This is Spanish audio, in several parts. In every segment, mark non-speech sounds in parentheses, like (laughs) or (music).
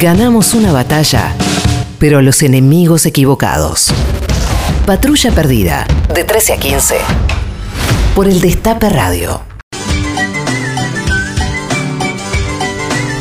Ganamos una batalla, pero los enemigos equivocados. Patrulla Perdida, de 13 a 15. Por el Destape Radio.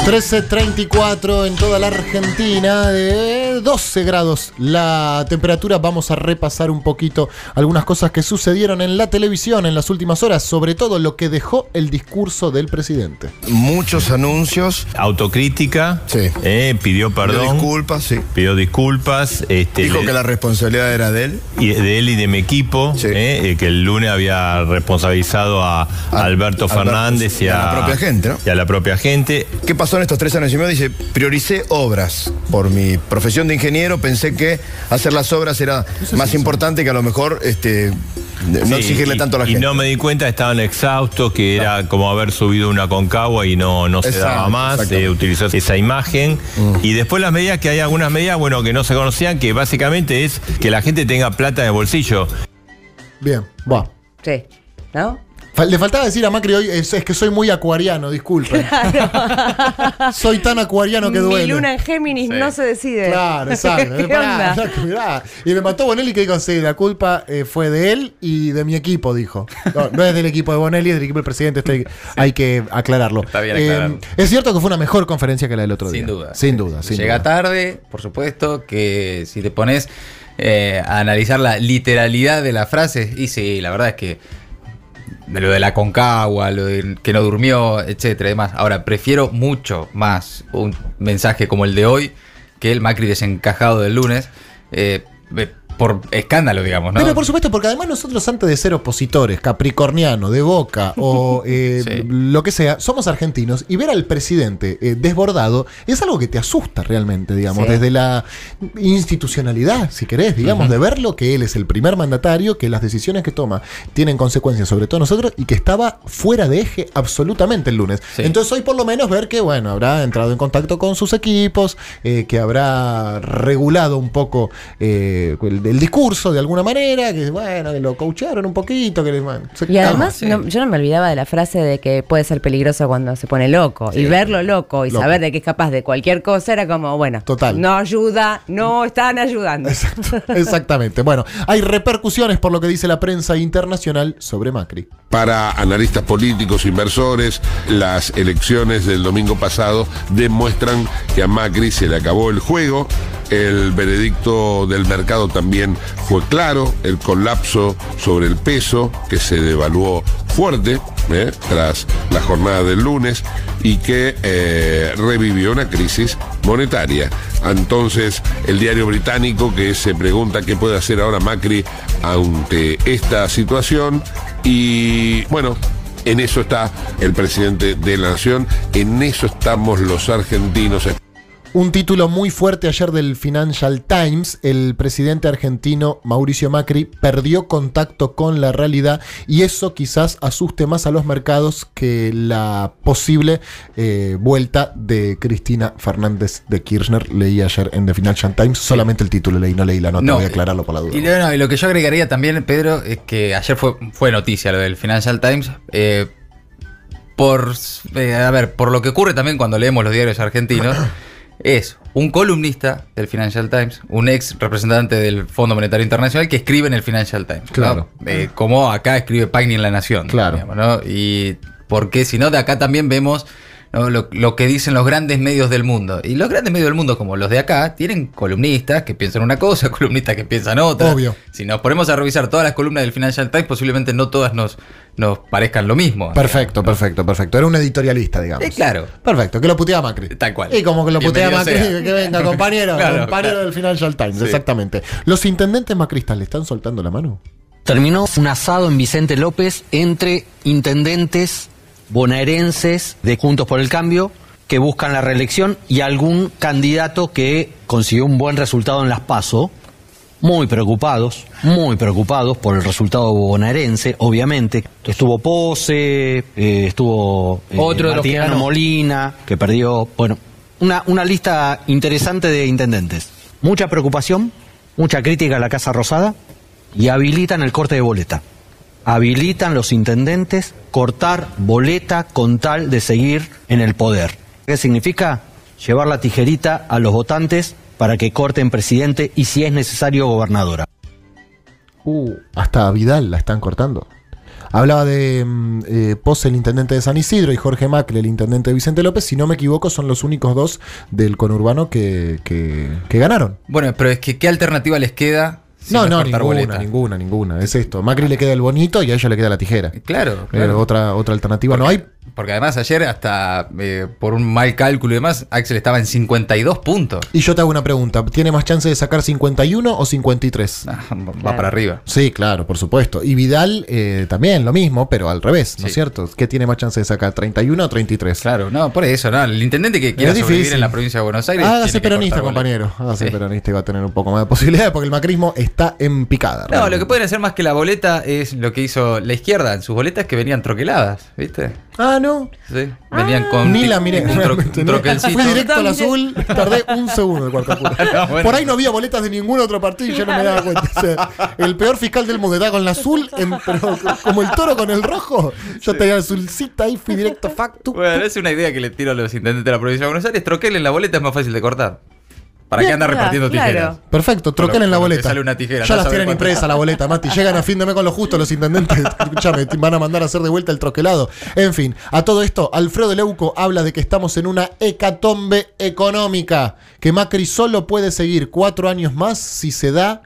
13.34 en toda la Argentina, de 12 grados la temperatura. Vamos a repasar un poquito algunas cosas que sucedieron en la televisión en las últimas horas, sobre todo lo que dejó el discurso del presidente. Muchos anuncios. Autocrítica, Sí. eh, pidió perdón, Disculpas, sí. pidió disculpas, este, Dijo le- que la responsabilidad era de él. y de él y de mi equipo, Sí. eh, eh, que el lunes había responsabilizado a, a Alberto Fernández sí, y y a, a la propia gente, ¿no? y a la propia gente. ¿Qué pasó en estos tres años y medio? Dice, prioricé obras. Por mi profesión de ingeniero pensé que hacer las obras era más importante que a lo mejor este, no Sí, exigirle y- tanto a la y gente. no me di cuenta, estaban exhaustos, que era como haber subido una concagua y no, no se Exacto, daba más, eh, utilizó esa imagen. Y después las medidas, que hay algunas medidas, bueno, que no se conocían, que básicamente es que la gente tenga plata en el bolsillo. Bien, va. Sí. ¿No? Le faltaba decir a Macri hoy, es, es que soy muy acuariano, disculpen. (laughs) soy tan acuariano que Mi duele. luna en Géminis no se decide. Claro, exacto. (laughs) ¿Qué Pará, onda? mirá. Y me mató Bonelli que dijo, sí, la culpa eh, fue de él y de mi equipo, dijo. No, no es del equipo de Bonelli, es del equipo del presidente, esto hay, hay que aclararlo. Está bien Eh, aclararlo. es cierto que fue una mejor conferencia que la del otro día. Sin duda. Sin duda, sin Llega duda. tarde, por supuesto, que si te pones eh, a analizar la literalidad de la frase, y sí, la verdad es que lo de la concagua, lo de que no durmió, etcétera, y demás. Ahora, prefiero mucho más un mensaje como el de hoy que el Macri desencajado del lunes, eh, por escándalo, digamos, ¿no? Pero por supuesto, porque además nosotros antes de ser opositores, capricorniano, de boca o (laughs) eh, Sí. lo que sea, somos argentinos y ver al presidente eh, desbordado es algo que te asusta realmente, digamos, Sí. desde la institucionalidad, si querés, digamos, de verlo que él es el primer mandatario, que las decisiones que toma tienen consecuencias sobre todo nosotros y que estaba fuera de eje absolutamente el lunes. Sí. Entonces hoy por lo menos ver que, bueno, habrá entrado en contacto con sus equipos, eh, que habrá regulado un poco eh, el, el discurso de alguna manera, que bueno, que lo coacharon un poquito, que le- bueno, se Y además, sí. no- yo no me olvidaba de la frase de que puede ser peligroso cuando se pone loco. Y verlo loco y Loco. saber de que es capaz de cualquier cosa era como, bueno, Total. no ayuda, no están ayudando. Exacto, (laughs) exactamente. Bueno, hay repercusiones por lo que dice la prensa internacional sobre Macri. Para analistas políticos, inversores, las elecciones del domingo pasado demuestran que a Macri se le acabó el juego. El veredicto del mercado también fue claro, el colapso sobre el peso que se devaluó fuerte ¿eh? tras la jornada del lunes y que eh, revivió una crisis monetaria. Entonces, el diario británico que se pregunta qué puede hacer ahora Macri ante esta situación y bueno, en eso está el presidente de la nación, en eso estamos los argentinos. Un título muy fuerte ayer del Financial Times, el presidente argentino Mauricio Macri perdió contacto con la realidad y eso quizás asuste más a los mercados que la posible eh, vuelta de Cristina Fernández de Kirchner. Leí ayer en The Financial Times, solamente el título leí, no leí la nota, voy a aclararlo por la duda. Y, no, no, y lo que yo agregaría también, Pedro, es que ayer fue, fue noticia lo del Financial Times. eh, por, eh, a ver, por lo que ocurre también cuando leemos los diarios argentinos, es un columnista del Financial Times, un ex representante del Fondo Monetario Internacional que escribe en el Financial Times. ¿no? Claro. Eh, como acá escribe Pagni en La Nación. Claro. digamos, ¿no? Y porque si no, de acá también vemos ¿no? lo, lo que dicen los grandes medios del mundo. Y los grandes medios del mundo, como los de acá, tienen columnistas que piensan una cosa, (laughs) columnistas que piensan otra. Obvio. Si nos ponemos a revisar todas las columnas del Financial Times, posiblemente no todas nos, nos parezcan lo mismo. Perfecto, perfecto, perfecto. Era un editorialista, digamos. Eh, claro. Perfecto, que lo putea Macri. Tal cual. Y como que lo putea Macri, sea. que venga, (laughs) compañero, Claro, compañero claro. del Financial Times, Sí. exactamente. ¿Los intendentes macristas le están soltando la mano? Terminó un asado en Vicente López entre intendentes bonaerenses de Juntos por el Cambio que buscan la reelección y algún candidato que consiguió un buen resultado en las PASO, muy preocupados, muy preocupados por el resultado bonaerense, obviamente. Estuvo Pose, eh, estuvo eh, Otro de los ganó. Molina, que perdió, bueno, una, una lista interesante de intendentes. Mucha preocupación, mucha crítica a la Casa Rosada y habilitan el corte de boleta. Habilitan los intendentes cortar boleta con tal de seguir en el poder. ¿Qué significa? llevar la tijerita a los votantes para que corten presidente y si es necesario gobernadora. Uh, hasta a Vidal la están cortando. Hablaba de mm, eh, Pose, el intendente de San Isidro, y Jorge Macri, el intendente de Vicente López. Si no me equivoco, son los únicos dos del conurbano que, que, que ganaron. Bueno, pero es que ¿qué alternativa les queda? No, es no, ninguna, boleta? ninguna, ninguna. Es esto. Macri le queda el bonito y a ella le queda la tijera. Claro, Eh, claro. otra, otra alternativa no hay. Porque además ayer hasta eh, por un mal cálculo y demás, Axel estaba en 52 puntos. Y yo te hago una pregunta. ¿Tiene más chance de sacar 51 o 53? Ah, va para arriba. Sí, claro, por supuesto. Y Vidal eh, también lo mismo, pero al revés, ¿no es Sí. cierto? ¿Qué tiene más chance de sacar? ¿31 o 33? Claro, no, por eso, ¿no? El intendente que quiera Es sobrevivir difícil. en la provincia de Buenos Aires. Hágase tiene que peronista, compañero. Hágase Sí. peronista y va a tener un poco más de (laughs) posibilidades porque el macrismo está en picada. No, realmente. lo que pueden hacer más que la boleta es lo que hizo la izquierda en sus boletas que venían troqueladas, ¿viste? Ah, no. Sí. Venían con Ni la miré. un, tro- realmente, un no. troquelcito. Fui directo al azul, tardé un segundo de cuarto apuro. No, bueno. Por ahí no había boletas de ningún otro partido y yo no me daba cuenta. O sea, el peor fiscal del mundo estaba con la azul, en- pero como el toro con el rojo. Yo tenía azulcita ahí, fui directo facto. Bueno, es una idea que le tiro a los intendentes de la provincia de Buenos Aires. Troquelen la boleta es más fácil de cortar. ¿Para qué andar repartiendo claro. tijeras? Perfecto, troquen en la boleta. sale una tijera, ya las tienen impresa la boleta, Mati. Llegan a fin de mes con lo justo los intendentes. (laughs) Escúchame, te van a mandar a hacer de vuelta el troquelado. En fin, a todo esto, Alfredo Leuco habla de que estamos en una hecatombe económica. Que Macri solo puede seguir cuatro años más si se da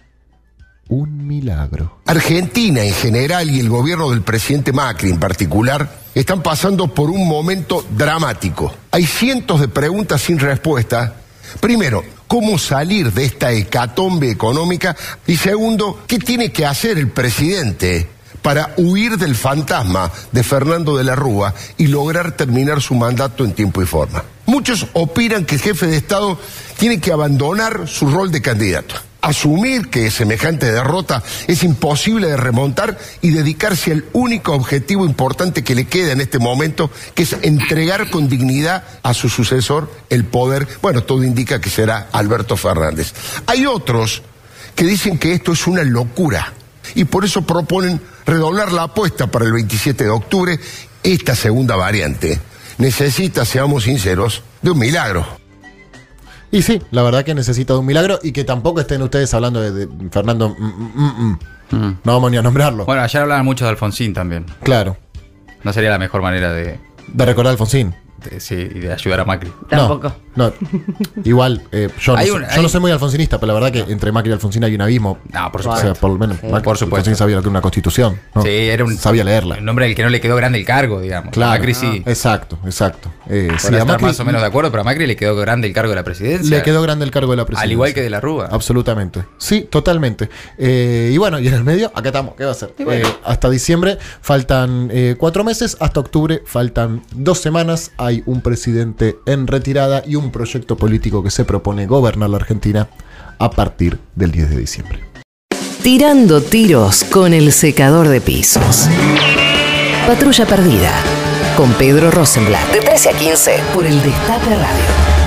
un milagro. Argentina en general y el gobierno del presidente Macri en particular están pasando por un momento dramático. Hay cientos de preguntas sin respuesta. Primero, ¿cómo salir de esta hecatombe económica? Y segundo, ¿qué tiene que hacer el presidente para huir del fantasma de Fernando de la Rúa y lograr terminar su mandato en tiempo y forma? Muchos opinan que el jefe de Estado tiene que abandonar su rol de candidato asumir que semejante derrota es imposible de remontar y dedicarse al único objetivo importante que le queda en este momento, que es entregar con dignidad a su sucesor el poder. Bueno, todo indica que será Alberto Fernández. Hay otros que dicen que esto es una locura y por eso proponen redoblar la apuesta para el 27 de octubre. Esta segunda variante necesita, seamos sinceros, de un milagro. Y sí, la verdad que necesita de un milagro y que tampoco estén ustedes hablando de, de Fernando. mm, mm, mm, mm. No vamos ni a nombrarlo. Bueno, ayer hablaban mucho de Alfonsín también. Claro. No sería la mejor manera de, De recordar a Alfonsín. De- sí, y de ayudar a Macri. Tampoco. No, no. Igual, eh, yo, no soy, un- yo hay- no soy muy alfonsinista, pero la verdad que entre Macri y Alfonsín hay un abismo. No, por O sea, supuesto. por lo menos Macri- Por supuesto. Alfonsín sabía lo que era una constitución. ¿no? Sí, era un. Sabía leerla. Un nombre al que no le quedó grande el cargo, digamos. Claro. Macri sí. Exacto, exacto. Eh, sí, a estar Macri más o menos de acuerdo, pero a Macri le quedó grande el cargo de la presidencia. le quedó grande el cargo de la presidencia. Al igual que de la Rúa. Absolutamente. Sí, totalmente. Eh, y bueno, y en el medio, acá estamos. ¿Qué va a hacer? Eh, hasta diciembre faltan eh, cuatro meses, hasta octubre faltan dos semanas. Hay un presidente en retirada y un proyecto político que se propone gobernar la Argentina a partir del 10 de diciembre. Tirando tiros con el secador de pisos. Patrulla perdida. Con Pedro Rosenblatt. De 13 a 15 por el Destape Radio.